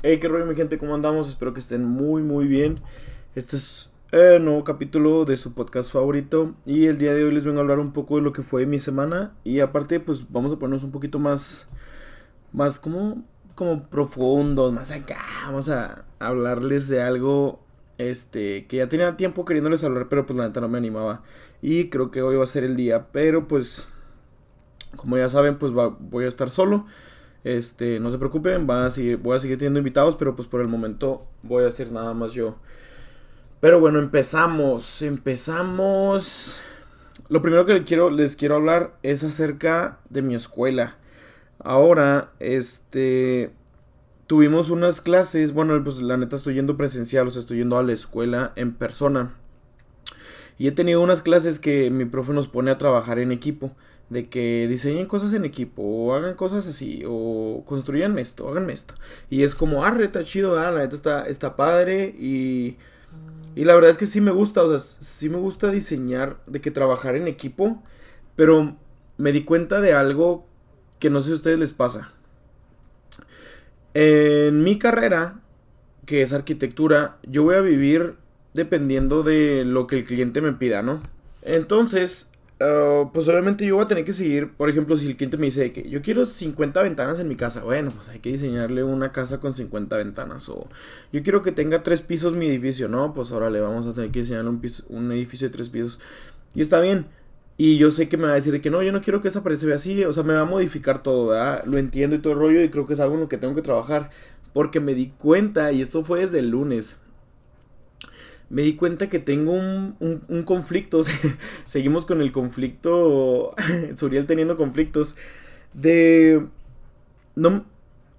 Hey, qué rollo, mi gente, ¿cómo andamos? Espero que estén muy, muy bien. Este es el nuevo capítulo de su podcast favorito. Y el día de hoy les vengo a hablar un poco de lo que fue mi semana. Y aparte, pues vamos a ponernos un poquito más. Más como. Como profundos, más acá. Vamos a hablarles de algo. Este. Que ya tenía tiempo queriéndoles hablar, pero pues la neta no me animaba. Y creo que hoy va a ser el día. Pero pues. Como ya saben, pues voy a estar solo. Este, no se preocupen, a seguir, voy a seguir teniendo invitados, pero pues por el momento voy a hacer nada más yo. Pero bueno, empezamos, empezamos. Lo primero que les quiero, les quiero hablar es acerca de mi escuela. Ahora, este, tuvimos unas clases, bueno, pues la neta estoy yendo presencial, o sea, estoy yendo a la escuela en persona. Y he tenido unas clases que mi profe nos pone a trabajar en equipo de que diseñen cosas en equipo o hagan cosas así o construyan esto, háganme esto. Y es como, ah, reta chido, ah, la neta está, está padre y, y la verdad es que sí me gusta, o sea, sí me gusta diseñar, de que trabajar en equipo, pero me di cuenta de algo que no sé si a ustedes les pasa. En mi carrera, que es arquitectura, yo voy a vivir dependiendo de lo que el cliente me pida, ¿no? Entonces, Ah, pues obviamente yo voy a tener que seguir, por ejemplo, si el cliente me dice que yo quiero 50 ventanas en mi casa, bueno, pues hay que diseñarle una casa con 50 ventanas. O yo quiero que tenga tres pisos mi edificio, ¿no? Pues ahora le vamos a tener que diseñarle un, edificio de tres pisos. Y está bien. Y yo sé que me va a decir que no, yo no quiero que esa pared se vea así, o sea, me va a modificar todo, ¿verdad? Lo entiendo y todo el rollo y creo que es algo en lo que tengo que trabajar. Porque me di cuenta, y esto fue desde el lunes, me di cuenta que tengo un, un, conflicto. Seguimos con el conflicto. Suriel teniendo conflictos. De. No.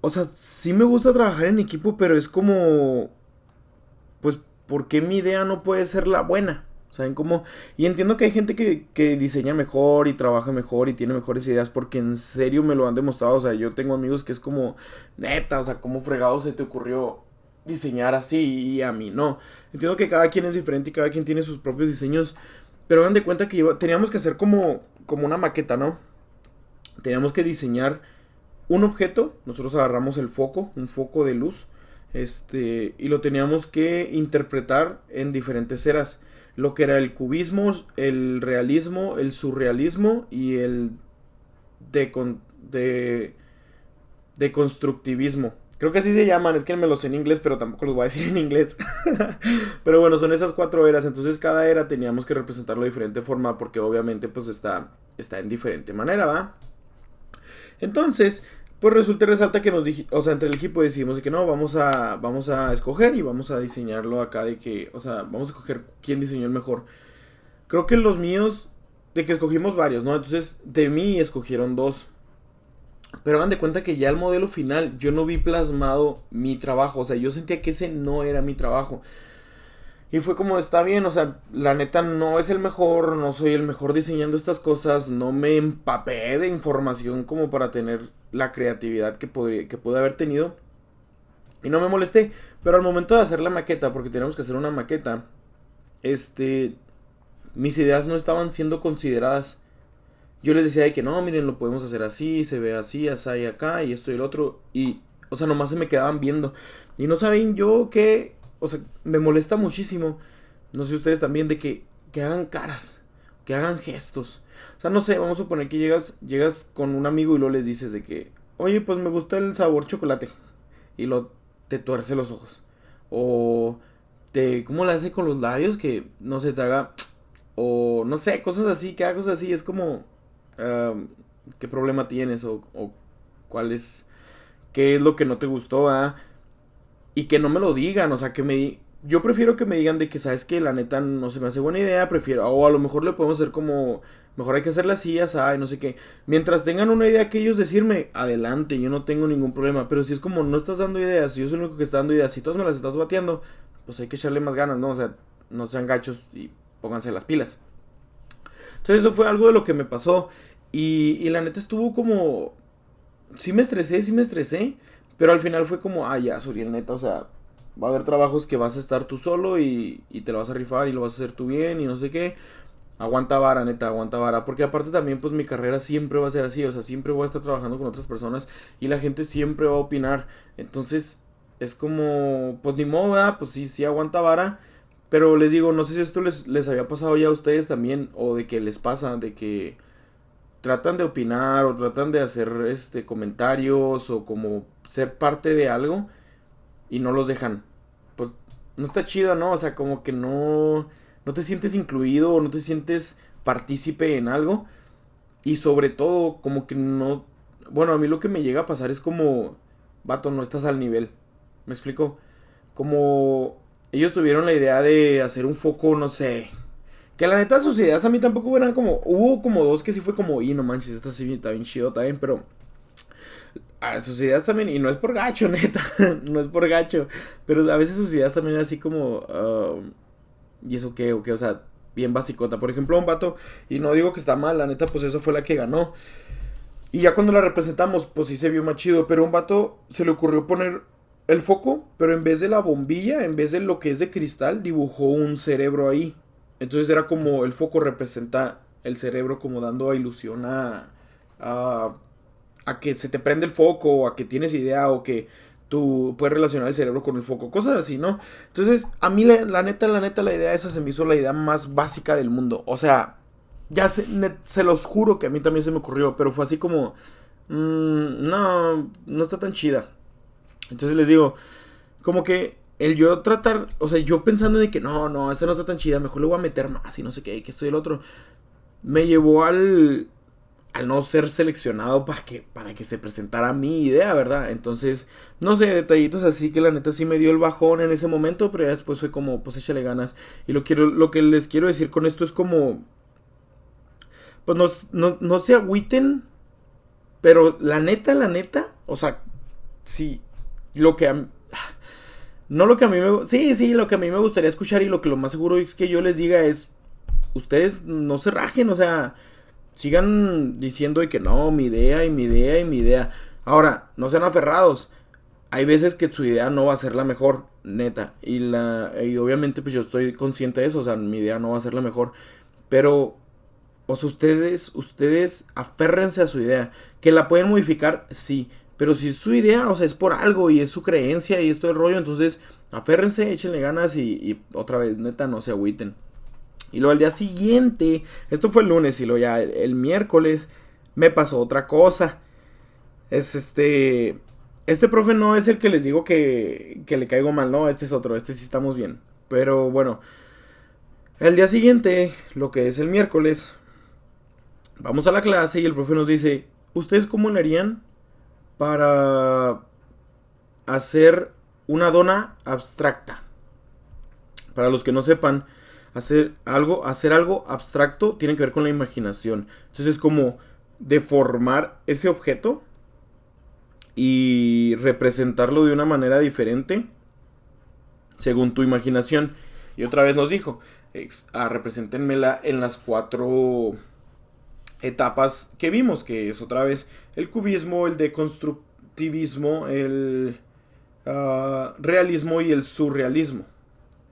O sea, sí me gusta trabajar en equipo, pero es como. Pues, ¿por qué mi idea no puede ser la buena? ¿Saben cómo? Y entiendo que hay gente que, que, diseña mejor y trabaja mejor y tiene mejores ideas porque en serio me lo han demostrado. O sea, yo tengo amigos que es como, neta, o sea, ¿cómo fregado se te ocurrió diseñar así y a mí no. Entiendo que cada quien es diferente y cada quien tiene sus propios diseños, pero dan de cuenta que teníamos que hacer como, como una maqueta, ¿no? Teníamos que diseñar un objeto, nosotros agarramos el foco, un foco de luz, este, y lo teníamos que interpretar en diferentes eras. Lo que era el cubismo, el realismo, el surrealismo y el de, de, de constructivismo. Creo que así se llaman, es que me los sé en inglés, pero tampoco los voy a decir en inglés. pero bueno, son esas cuatro eras, entonces cada era teníamos que representarlo de diferente forma porque obviamente pues está, está en diferente manera, ¿va? Entonces, pues resulta y resalta que nos dije, o sea, entre el equipo decidimos de que no, vamos a, vamos a escoger y vamos a diseñarlo acá de que, o sea, vamos a escoger quién diseñó el mejor. Creo que los míos, de que escogimos varios, ¿no? Entonces, de mí escogieron dos. Pero hagan de cuenta que ya el modelo final yo no vi plasmado mi trabajo. O sea, yo sentía que ese no era mi trabajo. Y fue como, está bien, o sea, la neta no es el mejor, no soy el mejor diseñando estas cosas, no me empapé de información como para tener la creatividad que, podría, que pude haber tenido. Y no me molesté, pero al momento de hacer la maqueta, porque teníamos que hacer una maqueta, este, mis ideas no estaban siendo consideradas yo les decía de que no, miren, lo podemos hacer así, se ve así, así acá, y esto y el otro. Y, o sea, nomás se me quedaban viendo. Y no saben yo que, o sea, me molesta muchísimo. No sé ustedes también, de que, que hagan caras, que hagan gestos. O sea, no sé, vamos a suponer que llegas, llegas con un amigo y luego les dices de que, oye, pues me gusta el sabor chocolate. Y lo te tuerce los ojos. O te, ¿cómo le hace con los labios? Que no se te haga, o no sé, cosas así, que haga así. Es como, qué problema tienes o, cuál es, qué es lo que no te gustó, ¿ah? Y que no me lo digan, o sea, que me... Yo prefiero que me digan de que, sabes que la neta no se me hace buena idea, prefiero, o a lo mejor le podemos hacer como, mejor hay que hacerla así, y no sé qué. Mientras tengan una idea que ellos decirme, adelante, yo no tengo ningún problema, pero si es como no estás dando ideas, si yo soy el único que está dando ideas, si todos me las estás bateando, pues hay que echarle más ganas, ¿no? O sea, no sean gachos y pónganse las pilas. Entonces eso fue algo de lo que me pasó. Y, y la neta estuvo como... Sí me estresé, sí me estresé. Pero al final fue como, ah, ya, Suriel, neta, o sea, va a haber trabajos que vas a estar tú solo y, y te lo vas a rifar y lo vas a hacer tú bien y no sé qué. Aguanta vara, neta, aguanta vara. Porque aparte también, pues mi carrera siempre va a ser así. O sea, siempre voy a estar trabajando con otras personas y la gente siempre va a opinar. Entonces, es como, pues ni modo, pues sí, sí aguanta vara. Pero les digo, no sé si esto les, les había pasado ya a ustedes también, o de que les pasa, de que tratan de opinar o tratan de hacer este comentarios o como ser parte de algo y no los dejan. Pues no está chido, ¿no? O sea, como que no no te sientes incluido o no te sientes partícipe en algo y sobre todo como que no bueno, a mí lo que me llega a pasar es como vato, no estás al nivel. ¿Me explico? Como ellos tuvieron la idea de hacer un foco, no sé. Que la neta sus ideas a mí tampoco eran como. Hubo como dos que sí fue como, y no manches, esta sí está bien chido también, pero. Sus ideas también, y no es por gacho, neta, no es por gacho, pero a veces sus ideas también así como, um, ¿y eso qué? O qué, o sea, bien basicota. Por ejemplo, un vato, y no digo que está mal, la neta, pues eso fue la que ganó. Y ya cuando la representamos, pues sí se vio más chido, pero un vato se le ocurrió poner el foco, pero en vez de la bombilla, en vez de lo que es de cristal, dibujó un cerebro ahí. Entonces era como el foco representa el cerebro como dando ilusión a, a, a que se te prende el foco, o a que tienes idea, o que tú puedes relacionar el cerebro con el foco, cosas así, ¿no? Entonces, a mí la, neta, la neta, la idea esa se me hizo la idea más básica del mundo. O sea, ya se, se los juro que a mí también se me ocurrió, pero fue así como, mmm, no, no está tan chida. Entonces les digo, como que el yo tratar, o sea, yo pensando de que no, no, esta no está tan chida, mejor le voy a meter más y no sé qué, que estoy el otro, me llevó al, al no ser seleccionado para que, para que se presentara mi idea, ¿verdad? Entonces, no sé, detallitos así que la neta sí me dio el bajón en ese momento, pero ya después fue como, pues échale ganas. Y lo, quiero, lo que les quiero decir con esto es como, pues no, no, no se agüiten, pero la neta, la neta, o sea, sí, lo que a no lo que a mí me sí, sí, lo que a mí me gustaría escuchar y lo que lo más seguro es que yo les diga es ustedes no se rajen, o sea, sigan diciendo que no, mi idea y mi idea y mi idea. Ahora, no sean aferrados. Hay veces que su idea no va a ser la mejor, neta, y la y obviamente pues yo estoy consciente de eso, o sea, mi idea no va a ser la mejor, pero o sea, ustedes ustedes aférrense a su idea, que la pueden modificar, sí, pero si es su idea, o sea, es por algo y es su creencia y esto el rollo, entonces aférrense, échenle ganas y, otra vez, neta, no se agüiten. Y luego al día siguiente, esto fue el lunes y luego ya el, miércoles me pasó otra cosa. Es este... Este profe no es el que les digo que, que le caigo mal, no, este es otro, este sí estamos bien. Pero bueno, el día siguiente, lo que es el miércoles, vamos a la clase y el profe nos dice, ¿ustedes cómo harían para hacer una dona abstracta. Para los que no sepan, hacer algo, hacer algo abstracto tiene que ver con la imaginación. Entonces es como deformar ese objeto y representarlo de una manera diferente según tu imaginación. Y otra vez nos dijo, ah, representenmela en las cuatro etapas que vimos, que es otra vez el cubismo, el deconstructivismo, el ah, realismo y el surrealismo.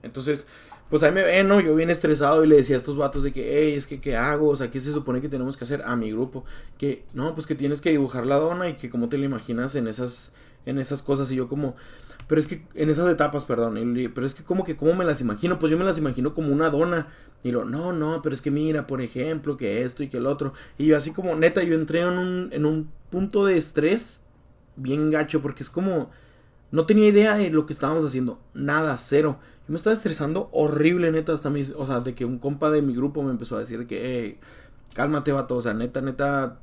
Entonces, pues ahí me ven, ¿no? Yo bien estresado y le decía a estos vatos de que, hey, es que, ¿qué hago? O sea, ¿qué se supone que tenemos que hacer a mi grupo? Que, no, pues que tienes que dibujar la dona y que cómo te la imaginas en esas, en esas cosas. Y yo como, pero es que en esas etapas, perdón, pero es que como que cómo me las imagino, pues yo me las imagino como una dona. Y lo, no, no, pero es que mira, por ejemplo, que esto y que el otro. Y yo así como, neta, yo entré en un, en un punto de estrés bien gacho, porque es como, no tenía idea de lo que estábamos haciendo, nada, cero. Yo me estaba estresando horrible, neta, hasta mis, o sea, de que un compa de mi grupo me empezó a decir que, hey, cálmate, vato, o sea, neta, neta,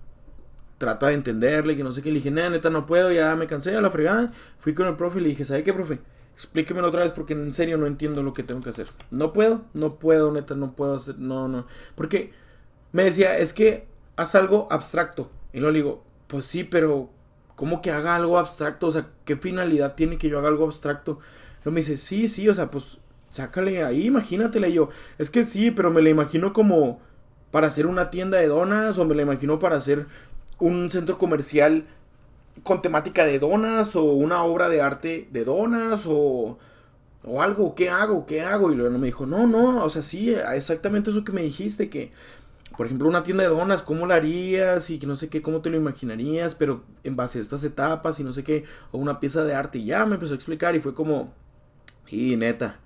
trata de entenderle, que no sé qué. Le dije, neta, no puedo, ya me cansé a la fregada. Fui con el profe y le dije, ¿sabe qué, profe? Explíquemelo otra vez porque en serio no entiendo lo que tengo que hacer. No puedo, no puedo, neta, no puedo hacer, no, no. Porque me decía, es que haz algo abstracto. Y luego le digo, pues sí, pero ¿cómo que haga algo abstracto? O sea, ¿qué finalidad tiene que yo haga algo abstracto? Luego me dice, sí, sí, o sea, pues sácale ahí, imagínatela. Y yo, es que sí, pero me la imagino como para hacer una tienda de donas o me la imagino para hacer un centro comercial con temática de donas o una obra de arte de donas o, o algo, ¿qué hago? ¿Qué hago? Y luego me dijo, no, no, o sea, sí, exactamente eso que me dijiste, que por ejemplo, una tienda de donas, ¿cómo la harías? Y que no sé qué, ¿cómo te lo imaginarías? Pero en base a estas etapas y no sé qué, o una pieza de arte. Y ya me empezó a explicar y fue como, y neta,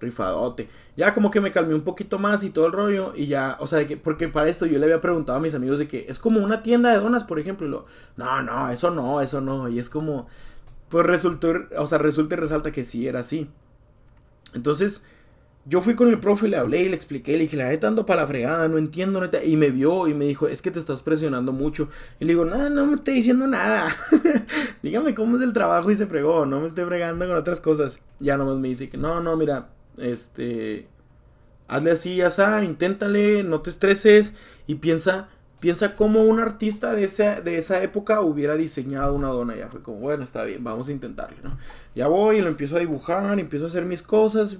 rifadote. Ya como que me calmé un poquito más y todo el rollo. Y ya, o sea, porque para esto yo le había preguntado a mis amigos de que es como una tienda de donas, por ejemplo. Y lo, no, no, eso no, eso no. Y es como, pues resultó, o sea, resulta y resalta que sí era así. Entonces, yo fui con el profe le hablé y le expliqué, le dije, la neta ando para la fregada, no entiendo, neta. Y me vio y me dijo, es que te estás presionando mucho. Y le digo, no, no me estoy diciendo nada. Dígame cómo es el trabajo y se fregó, no me estoy fregando con otras cosas. Ya nomás me dice que no, no, mira, este, hazle así, ya inténtale, no te estreses y piensa Piensa cómo un artista de esa, de esa época hubiera diseñado una dona. Ya fue como, bueno, está bien, vamos a intentarlo. Ya voy y lo empiezo a dibujar, empiezo a hacer mis cosas.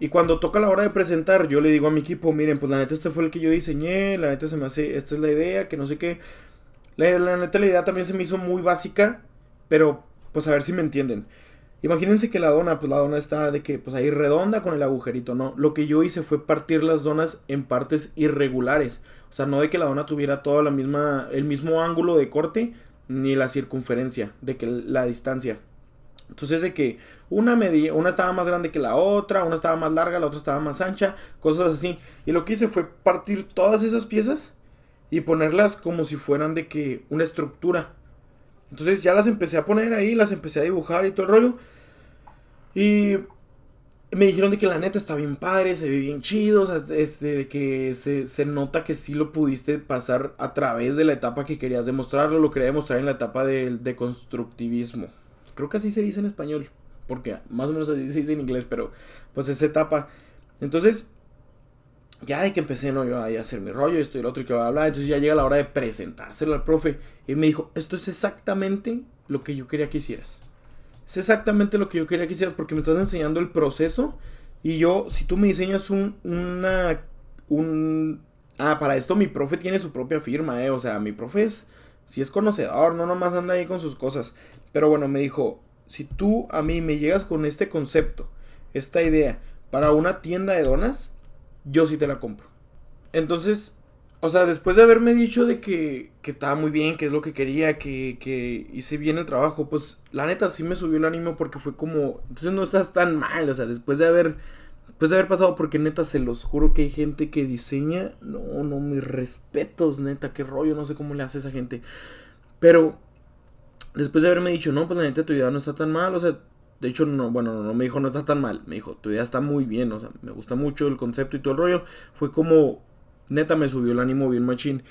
Y cuando toca la hora de presentar, yo le digo a mi equipo, miren, pues la neta este fue el que yo diseñé, la neta se me hace, esta es la idea, que no sé qué. La, la neta la idea también se me hizo muy básica, pero pues a ver si me entienden. Imagínense que la dona, pues la dona está de que, pues ahí redonda con el agujerito, ¿no? Lo que yo hice fue partir las donas en partes irregulares. O sea, no de que la dona tuviera toda la misma, el mismo ángulo de corte, ni la circunferencia, de que la distancia. Entonces de que una medía, una estaba más grande que la otra, una estaba más larga, la otra estaba más ancha, cosas así. Y lo que hice fue partir todas esas piezas y ponerlas como si fueran de que una estructura. Entonces ya las empecé a poner ahí, las empecé a dibujar y todo el rollo. Y me dijeron de que la neta está bien padre, se ve bien chido, o sea, este, de que se, nota que sí lo pudiste pasar a través de la etapa que querías demostrarlo, lo quería demostrar en la etapa del deconstructivismo. Creo que así se dice en español, porque más o menos así se dice en inglés, pero pues esa etapa. Entonces, ya de que empecé, ¿no? Yo a hacer mi rollo, esto y lo otro y que va a hablar. Entonces ya llega la hora de presentárselo al profe. Y me dijo, esto es exactamente lo que yo quería que hicieras. Es exactamente lo que yo quería que hicieras porque me estás enseñando el proceso. Y yo, si tú me diseñas un, una, un... Ah, para esto mi profe tiene su propia firma, ¿eh? O sea, mi profe es, si es conocedor, no nomás anda ahí con sus cosas. Pero bueno, me dijo, si tú a mí me llegas con este concepto, esta idea, para una tienda de donas, yo sí te la compro. Entonces, o sea, después de haberme dicho de que, que estaba muy bien, que es lo que quería, que, que hice bien el trabajo, pues la neta sí me subió el ánimo porque fue como, entonces no estás tan mal, o sea, después de haber, después de haber pasado, porque neta se los juro que hay gente que diseña, no, no, mis respetos, neta, qué rollo, no sé cómo le hace esa gente, pero después de haberme dicho, no, pues la neta tu idea no está tan mal, o sea, de hecho, no, bueno, no me dijo no está tan mal. Me dijo, tu idea está muy bien. O sea, me gusta mucho el concepto y todo el rollo. Fue como, neta, me subió el ánimo bien machín.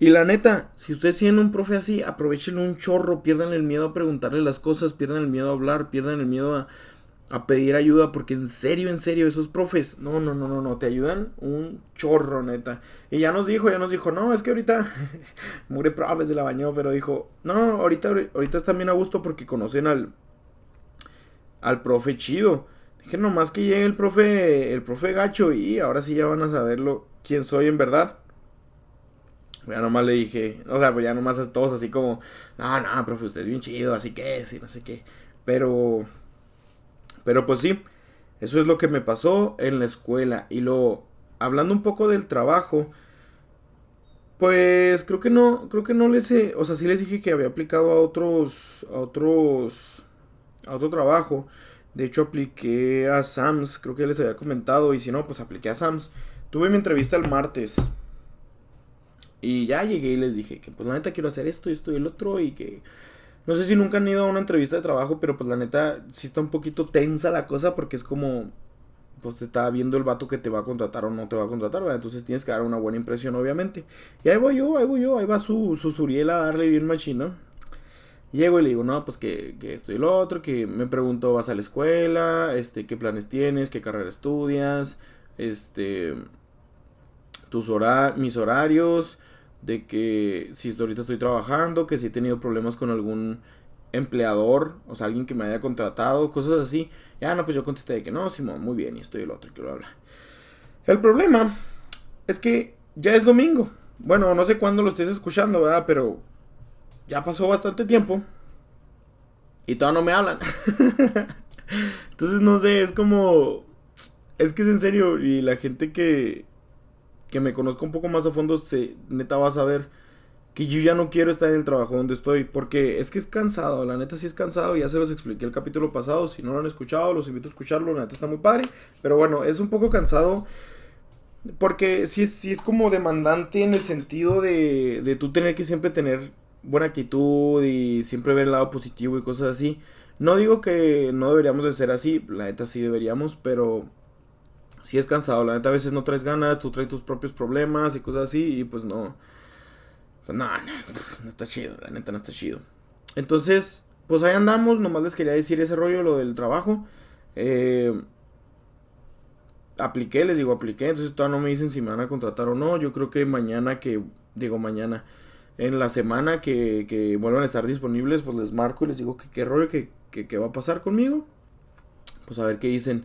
Y la neta, si ustedes tienen un profe así, aprovechen un chorro, pierdan el miedo a preguntarle las cosas, pierdan el miedo a hablar, pierdan el miedo a, a pedir ayuda, porque en serio, en serio, esos profes, no, no, no, no, no, te ayudan un chorro, neta. Y ya nos dijo, ya nos dijo, no, es que ahorita, mure profes de la bañó, pero dijo, no, ahorita, ahorita están bien a gusto porque conocen al, al profe chido. Dije, nomás que llegue el profe, el profe gacho y ahora sí ya van a saberlo quién soy en verdad. Ya nomás le dije, o sea, pues ya nomás todos así como, no, no, profe, usted es bien chido, así que sí, no sé qué. Pero, pero pues sí, eso es lo que me pasó en la escuela. Y lo, hablando un poco del trabajo, pues creo que no, creo que no les he, o sea, sí les dije que había aplicado a otros, a otros a otro trabajo. De hecho, apliqué a Sams, creo que les había comentado. Y si no, pues apliqué a Sams. Tuve mi entrevista el martes. Y ya llegué y les dije que pues la neta quiero hacer esto, esto y el otro. Y que no sé si nunca han ido a una entrevista de trabajo, pero pues la neta sí está un poquito tensa la cosa porque es como pues te está viendo el vato que te va a contratar o no te va a contratar, Entonces tienes que dar una buena impresión, obviamente. Y ahí voy yo, ahí voy yo, ahí va su, su Suriel a darle bien machino. Llego y le digo, no, pues que, que esto y otro, que me pregunto, ¿vas a la escuela? Este, ¿qué planes tienes? ¿Qué carrera estudias? Este, tus hora mis horarios, de que si ahorita estoy trabajando, que si he tenido problemas con algún empleador, o sea, alguien que me haya contratado, cosas así. Ya, no, pues yo contesté de que no, Simón, muy bien, y estoy el otro, que lo habla. El problema es que ya es domingo. Bueno, no sé cuándo lo estés escuchando, ¿verdad? Pero ya pasó bastante tiempo y todavía no me hablan. Entonces, no sé, es como... Es que es en serio y la gente que... que me conozca un poco más a fondo, se, neta vas a ver que yo ya no quiero estar en el trabajo donde estoy, porque es que es cansado, la neta sí es cansado, ya se los expliqué el capítulo pasado, si no lo han escuchado, los invito a escucharlo, la neta está muy padre, pero bueno, es un poco cansado, porque sí, sí es como demandante en el sentido de, de tú tener que siempre tener buena actitud y siempre ver el lado positivo y cosas así. No digo que no deberíamos de ser así, la neta sí deberíamos, pero sí es cansado, la neta a veces no traes ganas, tú traes tus propios problemas y cosas así y pues no pues no, no, no está chido, la neta no está chido. Entonces, pues ahí andamos, nomás les quería decir ese rollo, lo del trabajo. Eh, apliqué, les digo, apliqué, entonces todavía no me dicen si me van a contratar o no. Yo creo que mañana que, digo mañana, en la semana que, que vuelvan a estar disponibles, pues les marco y les digo que qué rollo, que, que, va a pasar conmigo. Pues a ver qué dicen.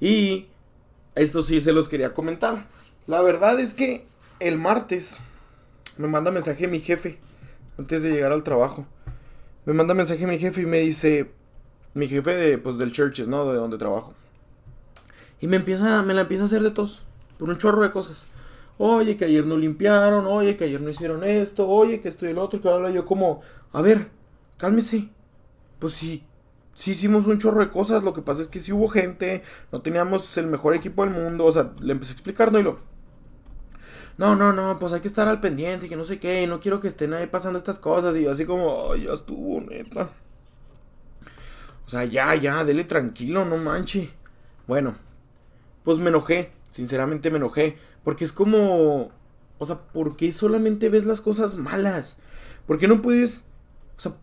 Y esto sí se los quería comentar. La verdad es que el martes me manda mensaje mi jefe antes de llegar al trabajo. Me manda mensaje mi jefe y me dice, mi jefe de, pues, del churches, ¿no? De donde trabajo. Y me empieza, me la empieza a hacer de tos, por un chorro de cosas. Oye, que ayer no limpiaron, oye, que ayer no hicieron esto, oye, que esto y el otro, que habla yo como, a ver, cálmese. Pues sí, sí hicimos un chorro de cosas, lo que pasa es que sí hubo gente, no teníamos el mejor equipo del mundo, o sea, le empecé a explicar, ¿no? Y lo, no, no, no, pues hay que estar al pendiente, que no sé qué, y no quiero que estén ahí pasando estas cosas, y yo así como, ya estuvo, neta. O sea, ya, ya, dele tranquilo, no manche. Bueno, pues me enojé, sinceramente me enojé, porque es como, o sea, ¿por qué solamente ves las cosas malas? ¿Por qué no puedes, o sea,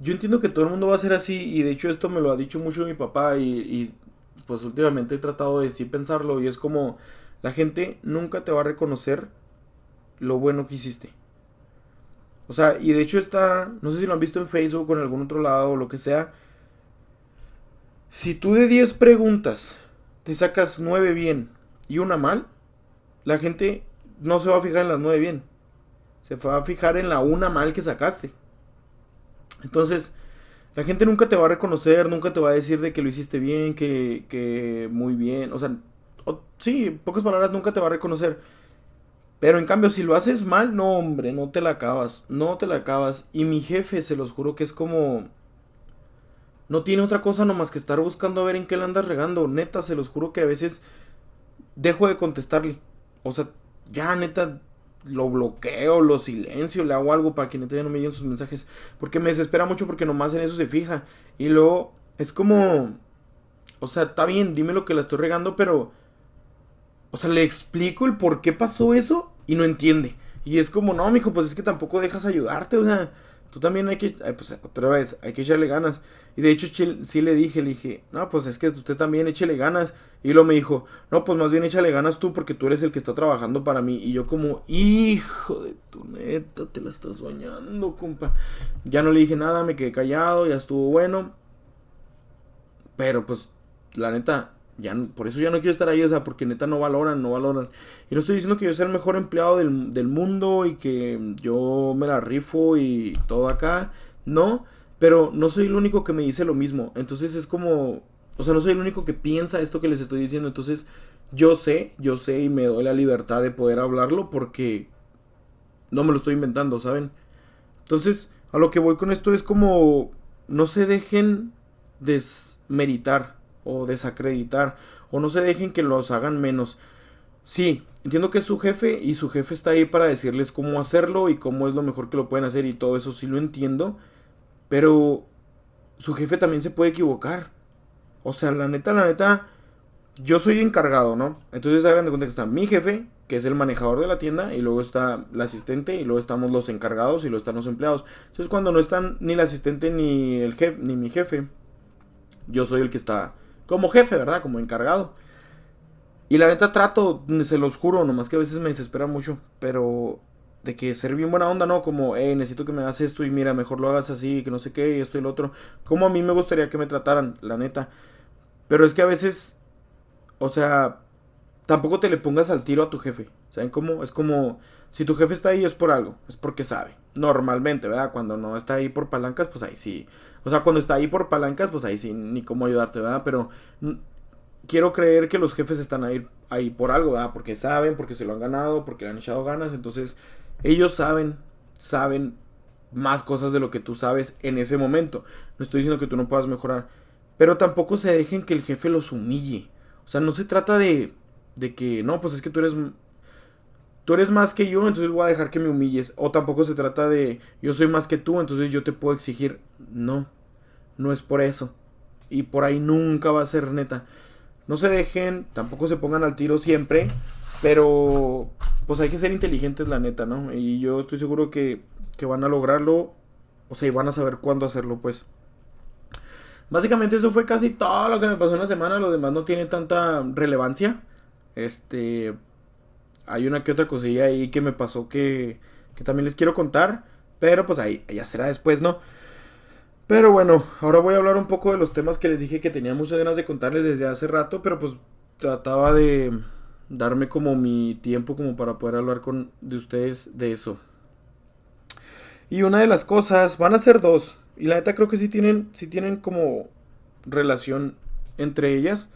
yo entiendo que todo el mundo va a ser así, y de hecho esto me lo ha dicho mucho mi papá, y, y pues últimamente he tratado de sí pensarlo, y es como, la gente nunca te va a reconocer lo bueno que hiciste. O sea, y de hecho está, no sé si lo han visto en Facebook o en algún otro lado o lo que sea. Si tú de 10 preguntas te sacas 9 bien y una mal, la gente no se va a fijar en las 9 bien. Se va a fijar en la una mal que sacaste. Entonces, la gente nunca te va a reconocer, nunca te va a decir de que lo hiciste bien, que, que muy bien. O sea, sí, en pocas palabras nunca te va a reconocer. Pero en cambio, si lo haces mal, no, hombre, no te la acabas. No te la acabas. Y mi jefe, se los juro que es como. No tiene otra cosa nomás que estar buscando a ver en qué le andas regando. Neta, se los juro que a veces dejo de contestarle. O sea, ya neta, lo bloqueo, lo silencio, le hago algo para que neta ya no me lleguen sus mensajes. Porque me desespera mucho porque nomás en eso se fija. Y luego es como. O sea, está bien, dime lo que la estoy regando, pero o sea, le explico el por qué pasó eso y no entiende. Y es como, no, mijo, pues es que tampoco dejas ayudarte, o sea, tú también hay que, pues otra vez, hay que echarle ganas. Y de hecho, sí le dije, le dije, no, pues es que usted también échale ganas. Y luego me dijo, no, pues más bien échale ganas tú porque tú eres el que está trabajando para mí. Y yo como, hijo de tu neta, te la estás soñando, compa. Ya no le dije nada, me quedé callado, ya estuvo bueno. Pero pues, la neta, ya, por eso ya no quiero estar ahí, o sea, porque neta no valoran, no valoran. Y no estoy diciendo que yo sea el mejor empleado del, del mundo y que yo me la rifo y todo acá. No, pero no soy el único que me dice lo mismo. Entonces es como, o sea, no soy el único que piensa esto que les estoy diciendo. Entonces yo sé, yo sé y me doy la libertad de poder hablarlo porque no me lo estoy inventando, ¿saben? Entonces, a lo que voy con esto es como, no se dejen desmeritar o desacreditar o no se dejen que los hagan menos. Sí, entiendo que es su jefe y su jefe está ahí para decirles cómo hacerlo y cómo es lo mejor que lo pueden hacer y todo eso sí lo entiendo, pero su jefe también se puede equivocar. O sea, la neta, la neta, yo soy encargado, ¿no? Entonces hagan de cuenta que está mi jefe, que es el manejador de la tienda, y luego está el asistente, y luego estamos los encargados y luego están los empleados. Entonces cuando no están ni el asistente ni el jefe, ni mi jefe, yo soy el que está como jefe, ¿verdad? Como encargado. Y la neta trato, se los juro, nomás que a veces me desespera mucho, pero de que ser bien buena onda, ¿no? Como, eh, necesito que me hagas esto y mira, mejor lo hagas así, que no sé qué, y esto y lo otro. Como a mí me gustaría que me trataran, la neta. Pero es que a veces, o sea, tampoco te le pongas al tiro a tu jefe. ¿Saben cómo? Es como, si tu jefe está ahí es por algo, es porque sabe. Normalmente, ¿verdad? Cuando no está ahí por palancas, pues ahí sí o sea, cuando está ahí por palancas, pues ahí sí, ni cómo ayudarte, ¿verdad? Pero quiero creer que los jefes están ahí, ahí por algo, ¿verdad? Porque saben, porque se lo han ganado, porque le han echado ganas. Entonces, ellos saben, saben más cosas de lo que tú sabes en ese momento. No estoy diciendo que tú no puedas mejorar. Pero tampoco se dejen que el jefe los humille. O sea, no se trata de, de que, no, pues es que tú eres tú eres más que yo, entonces voy a dejar que me humilles. O tampoco se trata de yo soy más que tú, entonces yo te puedo exigir. No, no es por eso. Y por ahí nunca va a ser neta. No se dejen, tampoco se pongan al tiro siempre. Pero pues hay que ser inteligentes, la neta, ¿no? Y yo estoy seguro que, que van a lograrlo. O sea, y van a saber cuándo hacerlo, pues. Básicamente eso fue casi todo lo que me pasó en la semana. Lo demás no tiene tanta relevancia. Este, hay una que otra cosilla ahí que me pasó que, que también les quiero contar. Pero pues ahí ya será después, ¿no? Pero bueno, ahora voy a hablar un poco de los temas que les dije que tenía muchas ganas de contarles desde hace rato, pero pues trataba de darme como mi tiempo como para poder hablar con de ustedes de eso. Y una de las cosas, van a ser dos, y la neta creo que sí tienen, sí tienen como relación entre ellas.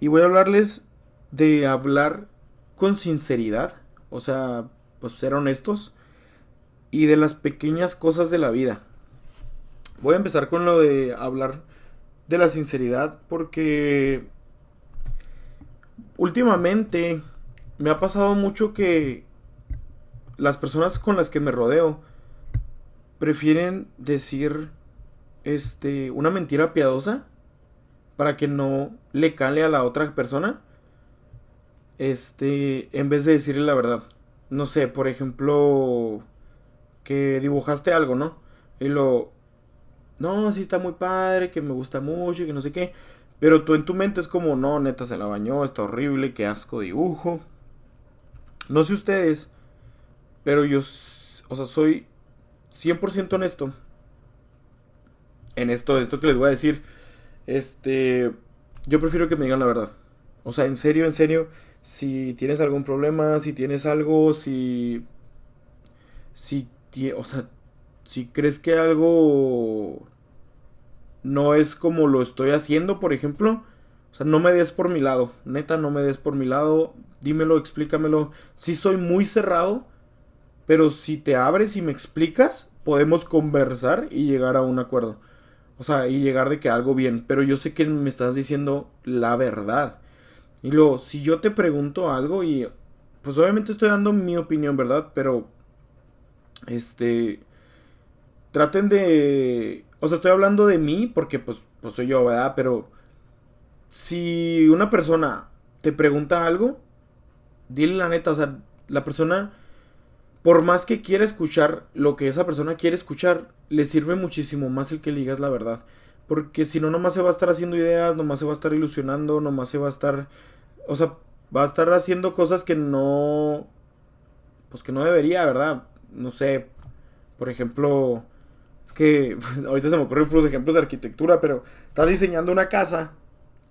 Y voy a hablarles de hablar con sinceridad, o sea, pues ser honestos y de las pequeñas cosas de la vida. Voy a empezar con lo de hablar de la sinceridad porque últimamente me ha pasado mucho que las personas con las que me rodeo prefieren decir este una mentira piadosa para que no le cale a la otra persona este, en vez de decirle la verdad. No sé, por ejemplo, que dibujaste algo, ¿no? Y lo, no, sí está muy padre, que me gusta mucho y que no sé qué. Pero tú en tu mente es como, no, neta se la bañó, está horrible, qué asco dibujo. No sé ustedes, pero yo, o sea, soy 100% honesto. En esto, esto que les voy a decir, este, yo prefiero que me digan la verdad. O sea, en serio, en serio, si tienes algún problema, si tienes algo, si... Si, o sea, si crees que algo no es como lo estoy haciendo, por ejemplo, o sea, no me des por mi lado, neta, no me des por mi lado, dímelo, explícamelo. Si soy muy cerrado, pero si te abres y me explicas, podemos conversar y llegar a un acuerdo. O sea, y llegar de que algo bien, pero yo sé que me estás diciendo la verdad. Y luego, si yo te pregunto algo y pues obviamente estoy dando mi opinión, ¿verdad? Pero este traten de, o sea, estoy hablando de mí porque pues pues soy yo, ¿verdad? Pero si una persona te pregunta algo, dile la neta, o sea, la persona por más que quiera escuchar lo que esa persona quiere escuchar, le sirve muchísimo más el que le digas la verdad. Porque si no, nomás se va a estar haciendo ideas, nomás se va a estar ilusionando, nomás se va a estar o sea, va a estar haciendo cosas que no, pues que no debería, ¿verdad? No sé, por ejemplo, es que ahorita se me ocurren puros ejemplos de arquitectura, pero estás diseñando una casa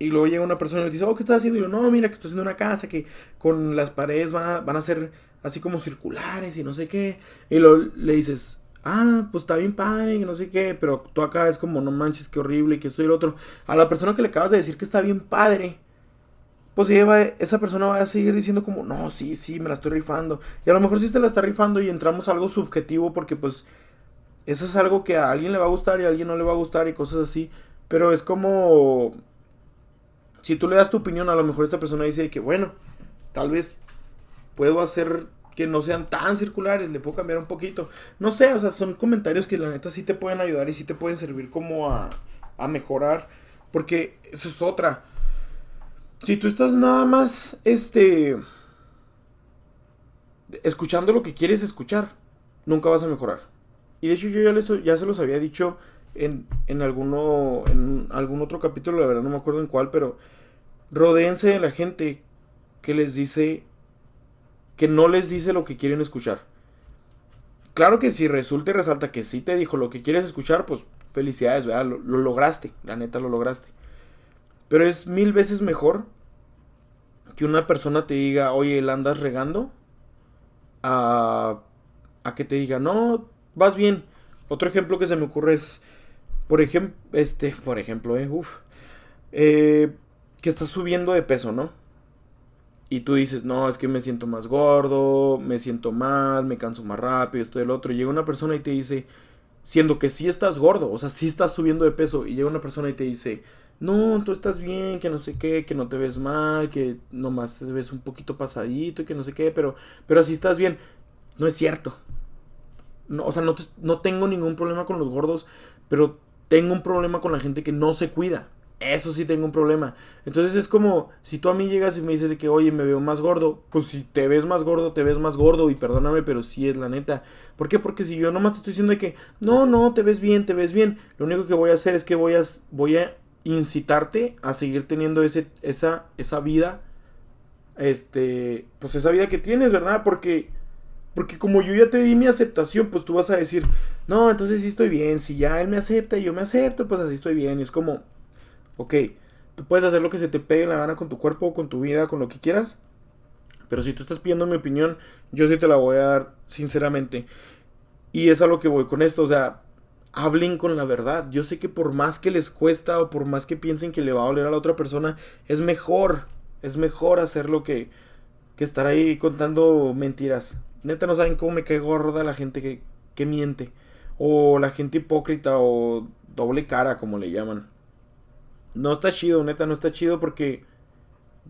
y luego llega una persona y le dice, oh, ¿qué estás haciendo? Y yo, no, mira, que estoy haciendo una casa que con las paredes van a, van a ser así como circulares y no sé qué. Y luego le dices, ah, pues está bien padre y no sé qué, pero tú acá es como, no manches, qué horrible, que esto y el otro. A la persona que le acabas de decir que está bien padre, pues esa persona va a seguir diciendo como, no, sí, sí, me la estoy rifando. Y a lo mejor sí te la está rifando y entramos a algo subjetivo porque pues eso es algo que a alguien le va a gustar y a alguien no le va a gustar y cosas así. Pero es como, si tú le das tu opinión, a lo mejor esta persona dice que, bueno, tal vez puedo hacer que no sean tan circulares, le puedo cambiar un poquito. No sé, o sea, son comentarios que la neta sí te pueden ayudar y sí te pueden servir como a, a mejorar. Porque eso es otra si tú estás nada más, este, escuchando lo que quieres escuchar, nunca vas a mejorar. Y de hecho yo ya, les, ya se los había dicho en, en, alguno, en algún otro capítulo, la verdad no me acuerdo en cuál, pero rodéense de la gente que les dice, que no les dice lo que quieren escuchar. Claro que si resulta y resalta que sí te dijo lo que quieres escuchar, pues felicidades, ¿verdad? lo lograste, la neta lo lograste. Pero es mil veces mejor que una persona te diga, oye, ¿la andas regando? A, a que te diga, no, vas bien. Otro ejemplo que se me ocurre es, por ejemplo, este, por ejemplo, eh, uf, eh, que estás subiendo de peso, ¿no? Y tú dices, no, es que me siento más gordo, me siento mal, me canso más rápido, esto y el otro. Y llega una persona y te dice, siendo que sí estás gordo, o sea, sí estás subiendo de peso. Y llega una persona y te dice, no, tú estás bien, que no sé qué, que no te ves mal, que nomás te ves un poquito pasadito y que no sé qué, pero, pero así estás bien. No es cierto. No, o sea, no, no tengo ningún problema con los gordos, pero tengo un problema con la gente que no se cuida. Eso sí tengo un problema. Entonces es como si tú a mí llegas y me dices de que, oye, me veo más gordo. Pues si te ves más gordo, te ves más gordo. Y perdóname, pero sí es la neta. ¿Por qué? Porque si yo nomás te estoy diciendo de que, no, no, te ves bien, te ves bien. Lo único que voy a hacer es que voy a, voy a incitarte a seguir teniendo ese, esa, esa vida. Este, pues esa vida que tienes, ¿verdad? Porque porque como yo ya te di mi aceptación, pues tú vas a decir, no, entonces sí estoy bien. Si ya él me acepta y yo me acepto, pues así estoy bien. Y es como, ok, tú puedes hacer lo que se te pegue en la gana con tu cuerpo, con tu vida, con lo que quieras. Pero si tú estás pidiendo mi opinión, yo sí te la voy a dar sinceramente. Y es a lo que voy con esto, o sea, hablen con la verdad. Yo sé que por más que les cuesta o por más que piensen que le va a doler a la otra persona, es mejor, es mejor hacer lo que, que estar ahí contando mentiras. Neta no saben cómo me cae gorda la gente que, que miente. O la gente hipócrita o doble cara, como le llaman. No está chido, neta, no está chido porque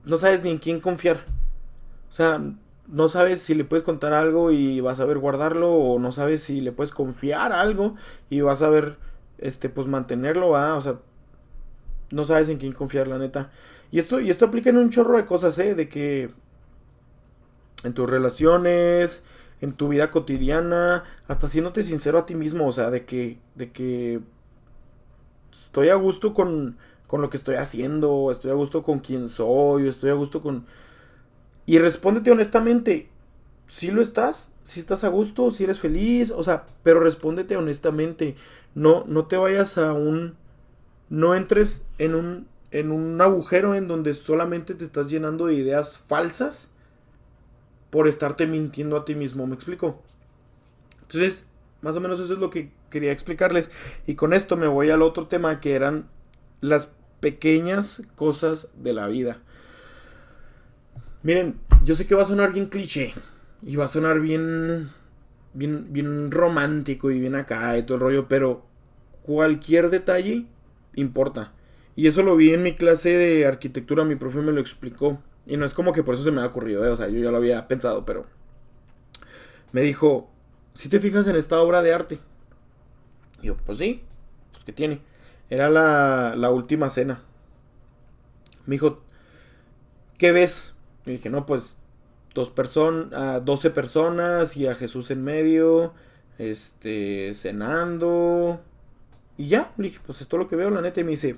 no sabes ni en quién confiar. O sea, no sabes si le puedes contar algo y vas a ver guardarlo o no sabes si le puedes confiar algo y vas a ver este pues mantenerlo, ¿va? o sea, no sabes en quién confiar, la neta. Y esto y esto aplica en un chorro de cosas, eh, de que en tus relaciones, en tu vida cotidiana, hasta siéndote sincero a ti mismo, o sea, de que, de que estoy a gusto con, con lo que estoy haciendo, estoy a gusto con quien soy, estoy a gusto con... Y respóndete honestamente, si lo estás, si estás a gusto, si eres feliz, o sea, pero respóndete honestamente, no, no te vayas a un... No entres en un, en un agujero en donde solamente te estás llenando de ideas falsas por estarte mintiendo a ti mismo, ¿me explico? Entonces, más o menos eso es lo que quería explicarles. Y con esto me voy al otro tema que eran las pequeñas cosas de la vida. Miren, yo sé que va a sonar bien cliché. Y va a sonar bien. Bien, bien romántico y bien acá y todo el rollo. Pero cualquier detalle importa. Y eso lo vi en mi clase de arquitectura. Mi profe me lo explicó. Y no es como que por eso se me ha ocurrido, ¿eh? o sea, yo ya lo había pensado, pero me dijo, si te fijas en esta obra de arte. Y yo, pues sí, pues ¿qué tiene? Era la, la última cena. Me dijo, ¿qué ves? Y dije, no, pues dos personas, 12 personas y a Jesús en medio, este, cenando. Y ya, le dije, pues esto es lo que veo, la neta. Y me dice,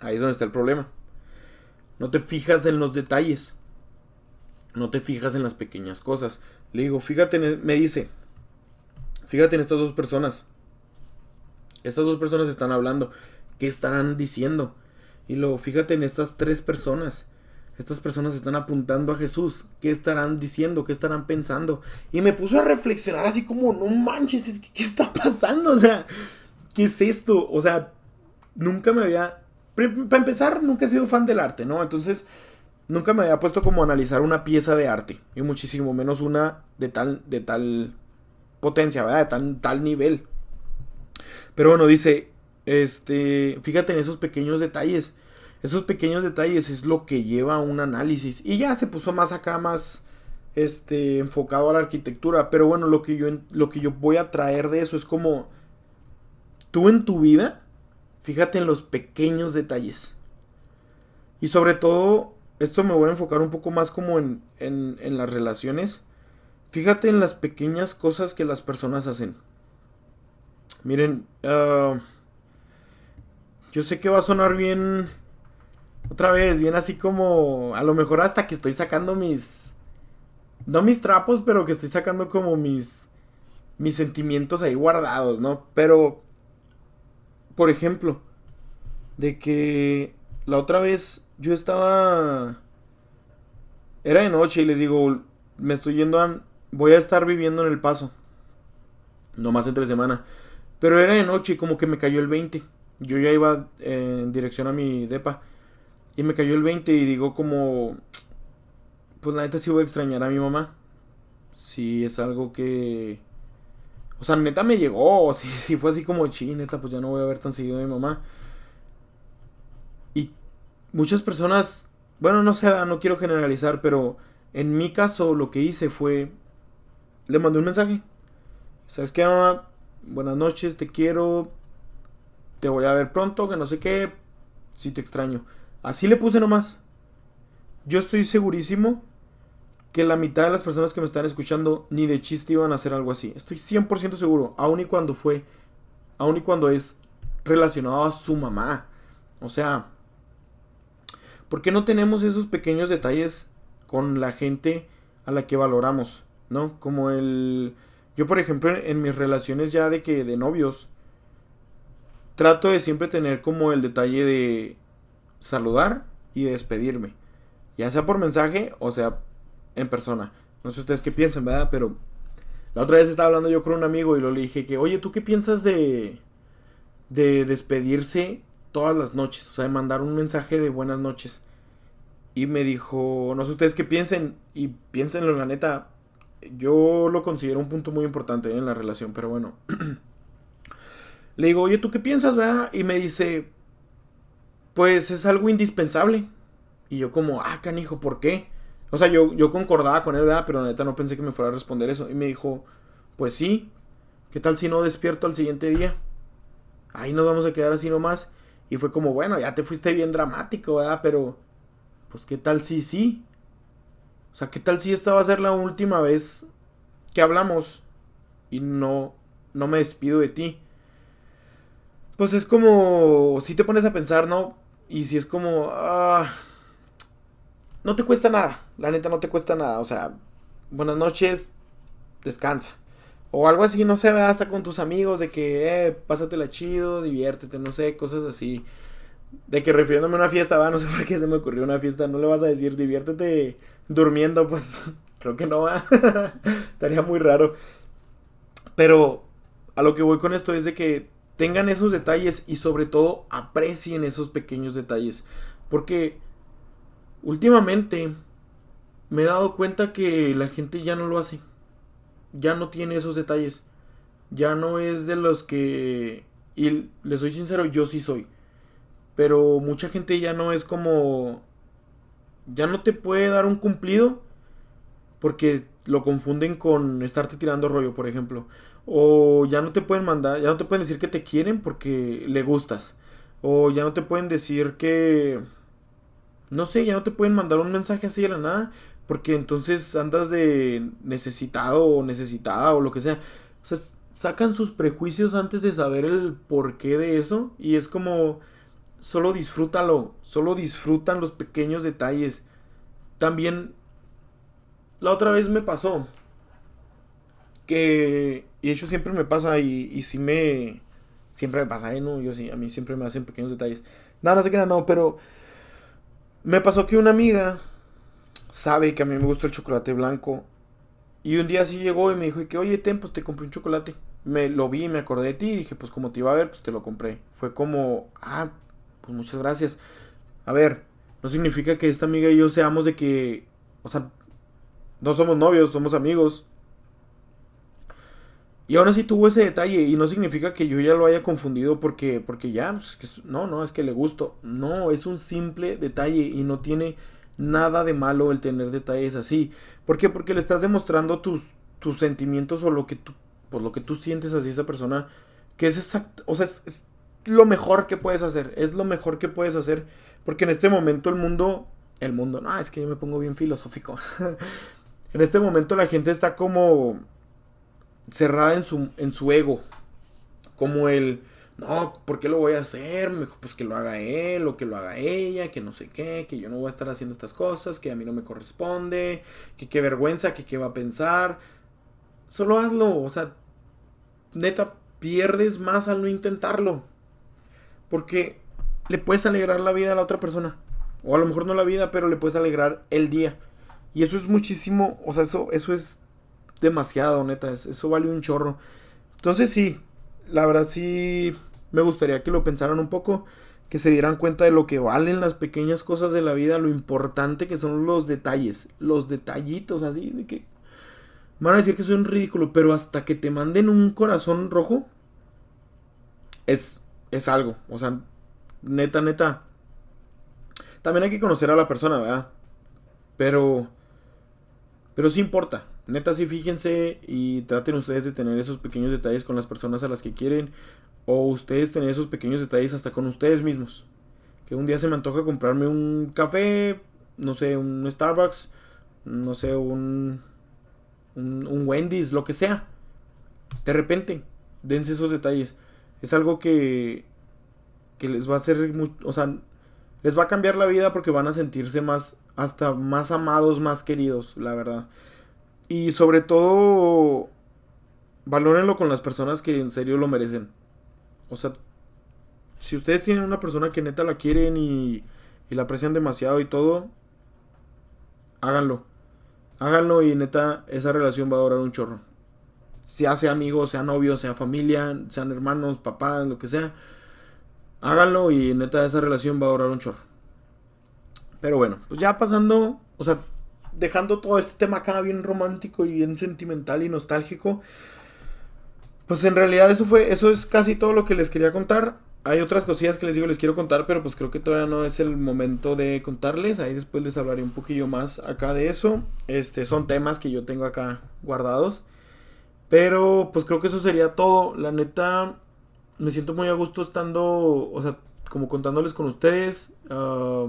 ahí es donde está el problema. No te fijas en los detalles. No te fijas en las pequeñas cosas. Le digo, fíjate, en, me dice, fíjate en estas dos personas. Estas dos personas están hablando. ¿Qué estarán diciendo? Y luego, fíjate en estas tres personas. Estas personas están apuntando a Jesús. ¿Qué estarán diciendo? ¿Qué estarán pensando? Y me puso a reflexionar así como, no manches, es que, ¿qué está pasando? O sea, ¿qué es esto? O sea, nunca me había para empezar, nunca he sido fan del arte, ¿no? Entonces, nunca me había puesto como analizar una pieza de arte. Y muchísimo menos una de tal, de tal potencia, ¿verdad? De tal, tal nivel. Pero bueno, dice, este, fíjate en esos pequeños detalles. Esos pequeños detalles es lo que lleva a un análisis. Y ya se puso más acá, más este, enfocado a la arquitectura. Pero bueno, lo que yo, lo que yo voy a traer de eso es como, tú en tu vida Fíjate en los pequeños detalles. Y sobre todo, esto me voy a enfocar un poco más como en, en, las relaciones. Fíjate en las pequeñas cosas que las personas hacen. Miren, ah, yo sé que va a sonar bien, otra vez, bien así como, a lo mejor hasta que estoy sacando mis, no mis trapos, pero que estoy sacando como mis, mis sentimientos ahí guardados, ¿no? Pero por ejemplo, de que la otra vez yo estaba... Era de noche y les digo, me estoy yendo a... Voy a estar viviendo en El Paso. No más entre semana. Pero era de noche y como que me cayó el 20. Yo ya iba en dirección a mi depa. Y me cayó el 20 y digo como, pues la neta sí voy a extrañar a mi mamá. Si es algo que... O sea, neta me llegó. Si, fue así como, chi, neta, pues ya no voy a ver tan seguido a mi mamá. Y muchas personas, bueno, no sé, no quiero generalizar, pero en mi caso lo que hice fue, le mandé un mensaje. ¿Sabes qué, mamá? Buenas noches, te quiero. Te voy a ver pronto, que no sé qué. Si te extraño. Así le puse nomás. Yo estoy segurísimo que la mitad de las personas que me están escuchando ni de chiste iban a hacer algo así. Estoy 100% seguro, aun y cuando fue, aun y cuando es relacionado a su mamá. O sea, ¿por qué no tenemos esos pequeños detalles con la gente a la que valoramos? ¿No? Como el yo, por ejemplo, en, mis relaciones ya de que de novios, trato de siempre tener como el detalle de saludar y despedirme. Ya sea por mensaje o sea en persona. No sé ustedes qué piensan, ¿verdad? Pero la otra vez estaba hablando yo con un amigo y lo le dije que, oye, ¿tú qué piensas de, de despedirse todas las noches? O sea, de mandar un mensaje de buenas noches. Y me dijo, no sé ustedes qué piensen, y piénsenlo, la neta, yo lo considero un punto muy importante en la relación, pero bueno. Le digo, oye, ¿tú qué piensas, verdad? Y me dice, pues es algo indispensable. Y yo como, ah, canijo, ¿por qué? O sea, yo, yo concordaba con él, ¿verdad? Pero la neta no pensé que me fuera a responder eso. Y me dijo, pues sí, ¿qué tal si no despierto al siguiente día? Ahí nos vamos a quedar así nomás. Y fue como, bueno, ya te fuiste bien dramático, ¿verdad? Pero, pues, ¿qué tal si sí? O sea, ¿qué tal si esta va a ser la última vez que hablamos y no, no me despido de ti? Pues es como, si te pones a pensar, ¿no? Y si es como, ah, no te cuesta nada, la neta no te cuesta nada, o sea, buenas noches, descansa. O algo así, no sé, hasta con tus amigos, de que, eh, pásatela chido, diviértete, no sé, cosas así. De que refiriéndome a una fiesta, va, no sé por qué se me ocurrió una fiesta, no le vas a decir diviértete durmiendo, pues creo que no va. Estaría muy raro. Pero a lo que voy con esto es de que tengan esos detalles y sobre todo aprecien esos pequeños detalles. Porque últimamente me he dado cuenta que la gente ya no lo hace. Ya no tiene esos detalles. Ya no es de los que... Y les soy sincero, yo sí soy. Pero mucha gente ya no es como ya no te puede dar un cumplido porque lo confunden con estarte tirando rollo, por ejemplo. O ya no te pueden mandar, ya no te pueden decir que te quieren porque le gustas. O ya no te pueden decir que... No sé, ya no te pueden mandar un mensaje así de la nada. Porque entonces andas de necesitado o necesitada o lo que sea. O sea, sacan sus prejuicios antes de saber el porqué de eso. Y es como solo disfrútalo, solo disfrutan los pequeños detalles. También, la otra vez me pasó que, y de hecho siempre me pasa y, y si me, siempre me pasa, ¿eh? ¿no? Yo sí, a mí siempre me hacen pequeños detalles. Nada, no sé qué, no, pero me pasó que una amiga sabe que a mí me gusta el chocolate blanco y un día así llegó y me dijo que, oye, ten, pues te compré un chocolate. Me lo vi, me acordé de ti y dije, pues como te iba a ver, pues te lo compré. Fue como, ah, pues muchas gracias. A ver, no significa que esta amiga y yo seamos de que, o sea, no somos novios, somos amigos. Y aún así tuvo ese detalle y no significa que yo ya lo haya confundido porque, porque ya, pues, no, no, es que le gusto. No, es un simple detalle y no tiene nada de malo el tener detalles así. ¿Por qué? Porque le estás demostrando tus, tus sentimientos o lo que tú, por lo que tú sientes hacia esa persona. Que es exacto, o sea, es lo mejor que puedes hacer. Es lo mejor que puedes hacer. Porque en este momento el mundo. El mundo, no, es que yo me pongo bien filosófico. en este momento la gente está como cerrada en su, en su ego. Como el. No, ¿por qué lo voy a hacer? Mejor pues que lo haga él o que lo haga ella, que no sé qué, que yo no voy a estar haciendo estas cosas, que a mí no me corresponde, que qué vergüenza, que qué va a pensar. Solo hazlo, o sea, neta, pierdes más al no intentarlo. Porque le puedes alegrar la vida a la otra persona. O a lo mejor no la vida, pero le puedes alegrar el día. Y eso es muchísimo, o sea, eso, eso es demasiado, neta, eso vale un chorro. Entonces sí, la verdad sí me gustaría que lo pensaran un poco. que se dieran cuenta de lo que valen las pequeñas cosas de la vida, lo importante que son los detalles, los detallitos así, de que van a decir que soy un ridículo, pero hasta que te manden un corazón rojo, es, es algo, o sea, neta, neta. También hay que conocer a la persona, ¿verdad? Pero, pero sí importa, neta, sí fíjense y traten ustedes de tener esos pequeños detalles con las personas a las que quieren o ustedes tener esos pequeños detalles hasta con ustedes mismos. Que un día se me antoja comprarme un café, no sé, un Starbucks, no sé, un, un, Wendy's, lo que sea. De repente, dense esos detalles. Es algo que, que les va a hacer, o sea, les va a cambiar la vida porque van a sentirse más, hasta más amados, más queridos, la verdad. Y sobre todo, valórenlo con las personas que en serio lo merecen. O sea, si ustedes tienen una persona que neta la quieren y, y la aprecian demasiado y todo, háganlo. Háganlo y neta esa relación va a durar un chorro. Ya sea amigos, sea novio, sea familia, sean hermanos, papás, lo que sea. Háganlo y neta esa relación va a durar un chorro. Pero bueno, pues ya pasando, o sea, dejando todo este tema acá bien romántico y bien sentimental y nostálgico. Pues en realidad eso fue, eso es casi todo lo que les quería contar. Hay otras cosillas que les digo les quiero contar, pero pues creo que todavía no es el momento de contarles. Ahí después les hablaré un poquillo más acá de eso. Este son temas que yo tengo acá guardados. Pero pues creo que eso sería todo. La neta me siento muy a gusto estando, o sea, como contándoles con ustedes, ah,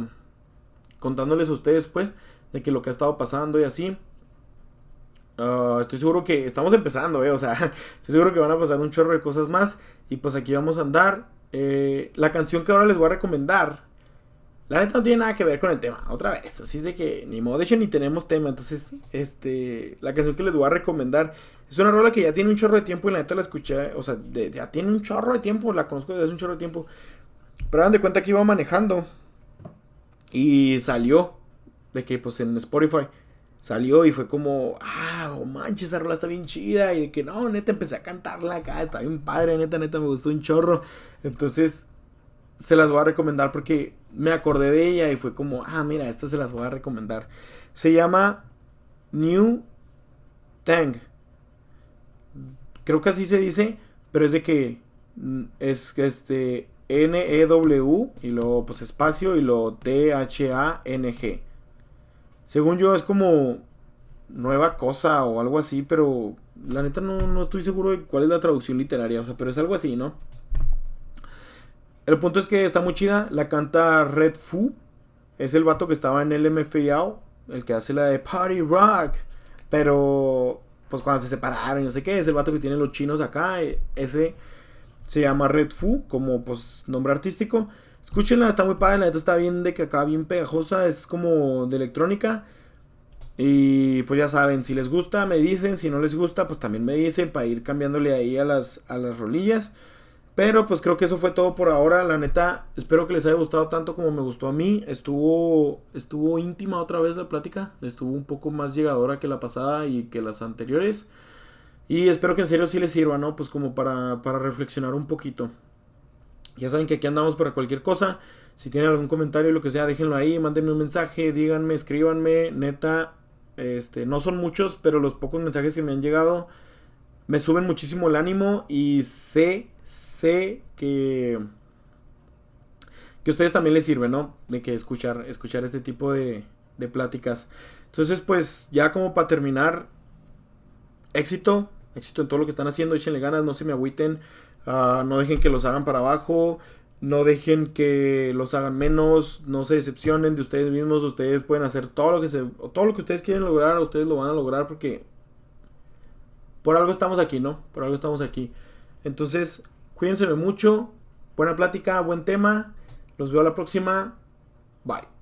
contándoles a ustedes pues de que lo que ha estado pasando y así. Ah, estoy seguro que estamos empezando, eh, o sea, estoy seguro que van a pasar un chorro de cosas más. Y pues aquí vamos a andar. Eh, la canción que ahora les voy a recomendar, la neta no tiene nada que ver con el tema, otra vez. Así es de que ni modo, de hecho ni tenemos tema. Entonces, este, la canción que les voy a recomendar es una rola que ya tiene un chorro de tiempo y la neta la escuché, o sea, ya tiene un chorro de tiempo, la conozco desde hace un chorro de tiempo. Pero hagan de cuenta que iba manejando y salió de que pues en Spotify salió y fue como, ah, oh manches, esa rola está bien chida. Y de que no, neta, empecé a cantarla acá, está bien padre, neta, neta, me gustó un chorro. Entonces, se las voy a recomendar porque me acordé de ella y fue como, ah, mira, esta se las voy a recomendar. Se llama New Tang. Creo que así se dice, pero es de que mm, es este N-E-W y luego pues espacio y luego T-H-A-N-G. Según yo es como nueva cosa o algo así, pero la neta no, estoy seguro de cuál es la traducción literaria, o sea, pero es algo así, ¿no? El punto es que está muy chida, la canta Red Fu, es el vato que estaba en el MFAO, el que hace la de Party Rock, pero pues cuando se separaron, no sé qué, es el vato que tiene los chinos acá, e, ese se llama Red Fu, como pues nombre artístico. Escúchenla, está muy padre, la neta está bien de que acá bien pegajosa, es como de electrónica. Y pues ya saben, si les gusta me dicen, si no les gusta pues también me dicen para ir cambiándole ahí a las, a las rolillas. Pero pues creo que eso fue todo por ahora, la neta, espero que les haya gustado tanto como me gustó a mí. Estuvo estuvo íntima otra vez la plática, estuvo un poco más llegadora que la pasada y que las anteriores. Y espero que en serio sí les sirva, ¿no? Pues como para, para reflexionar un poquito. Ya saben que aquí andamos para cualquier cosa. Si tienen algún comentario, lo que sea, déjenlo ahí, mándenme un mensaje, díganme, escríbanme. Neta, este, no son muchos, pero los pocos mensajes que me han llegado me suben muchísimo el ánimo y sé, sé que que a ustedes también les sirve, ¿no? De que escuchar, escuchar este tipo de, de pláticas. Entonces, pues, ya como para terminar, éxito, éxito en todo lo que están haciendo, échenle ganas, no se me agüiten. Ah, no dejen que los hagan para abajo. No dejen que los hagan menos. No se decepcionen de ustedes mismos. Ustedes pueden hacer todo lo que se, todo lo que ustedes quieren lograr. Ustedes lo van a lograr porque por algo estamos aquí, ¿no? Por algo estamos aquí. Entonces, cuídense mucho. Buena plática, buen tema. Los veo a la próxima. Bye.